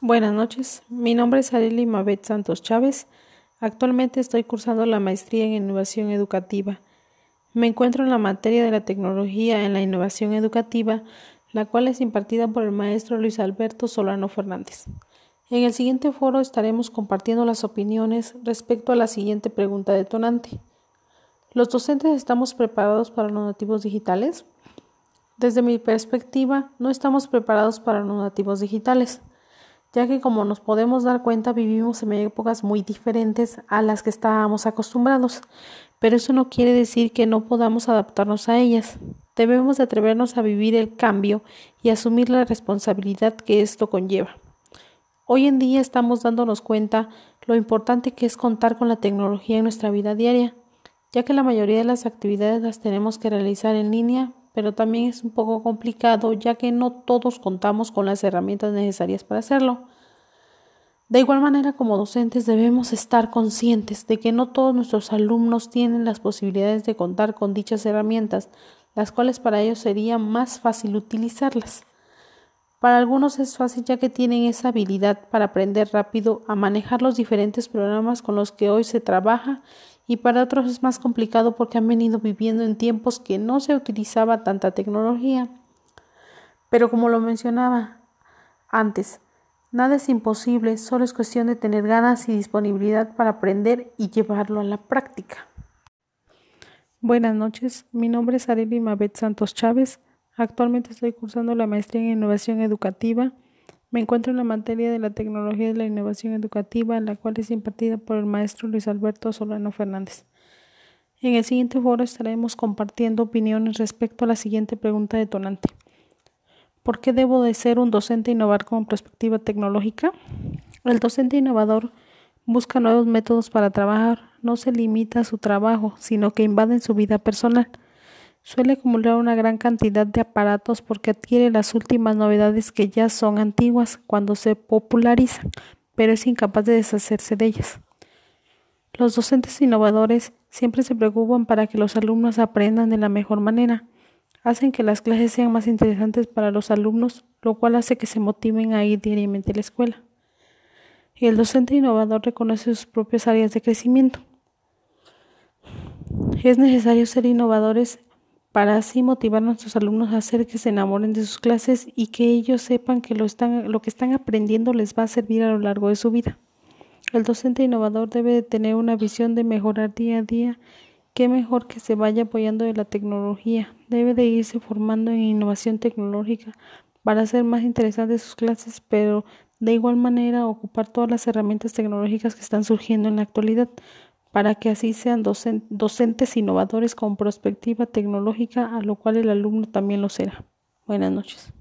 Buenas noches, mi nombre es Arely Mabet Santos Chávez. Actualmente estoy cursando la maestría en innovación educativa. Me encuentro en la materia de la tecnología en la innovación educativa, la cual es impartida por el maestro Luis Alberto Solano Fernández. En el siguiente foro estaremos compartiendo las opiniones respecto a la siguiente pregunta detonante. ¿Los docentes estamos preparados para los nativos digitales? Desde mi perspectiva, no estamos preparados para los nativos digitales ya que como nos podemos dar cuenta vivimos en épocas muy diferentes a las que estábamos acostumbrados, pero eso no quiere decir que no podamos adaptarnos a ellas. Debemos atrevernos a vivir el cambio y asumir la responsabilidad que esto conlleva. Hoy en día estamos dándonos cuenta lo importante que es contar con la tecnología en nuestra vida diaria, ya que la mayoría de las actividades las tenemos que realizar en línea pero también es un poco complicado ya que no todos contamos con las herramientas necesarias para hacerlo. De igual manera, como docentes debemos estar conscientes de que no todos nuestros alumnos tienen las posibilidades de contar con dichas herramientas, las cuales para ellos sería más fácil utilizarlas. Para algunos es fácil ya que tienen esa habilidad para aprender rápido a manejar los diferentes programas con los que hoy se trabaja y para otros es más complicado porque han venido viviendo en tiempos que no se utilizaba tanta tecnología. Pero como lo mencionaba antes, nada es imposible, solo es cuestión de tener ganas y disponibilidad para aprender y llevarlo a la práctica. Buenas noches, mi nombre es Arely Mabet Santos Chávez. Actualmente estoy cursando la maestría en innovación educativa me encuentro en la materia de la tecnología y la innovación educativa, la cual es impartida por el maestro Luis Alberto Solano Fernández. En el siguiente foro estaremos compartiendo opiniones respecto a la siguiente pregunta detonante. ¿Por qué debo de ser un docente innovar con perspectiva tecnológica? El docente innovador busca nuevos métodos para trabajar, no se limita a su trabajo, sino que invaden su vida personal. Suele acumular una gran cantidad de aparatos porque adquiere las últimas novedades que ya son antiguas cuando se popularizan, pero es incapaz de deshacerse de ellas. Los docentes innovadores siempre se preocupan para que los alumnos aprendan de la mejor manera. Hacen que las clases sean más interesantes para los alumnos, lo cual hace que se motiven a ir diariamente a la escuela. Y el docente innovador reconoce sus propias áreas de crecimiento. Es necesario ser innovadores para así motivar a nuestros alumnos a hacer que se enamoren de sus clases y que ellos sepan que lo, están, lo que están aprendiendo les va a servir a lo largo de su vida. El docente innovador debe de tener una visión de mejorar día a día. Qué mejor que se vaya apoyando de la tecnología. Debe de irse formando en innovación tecnológica para hacer más interesantes sus clases, pero de igual manera ocupar todas las herramientas tecnológicas que están surgiendo en la actualidad para que así sean docentes innovadores con perspectiva tecnológica, a lo cual el alumno también lo será. Buenas noches.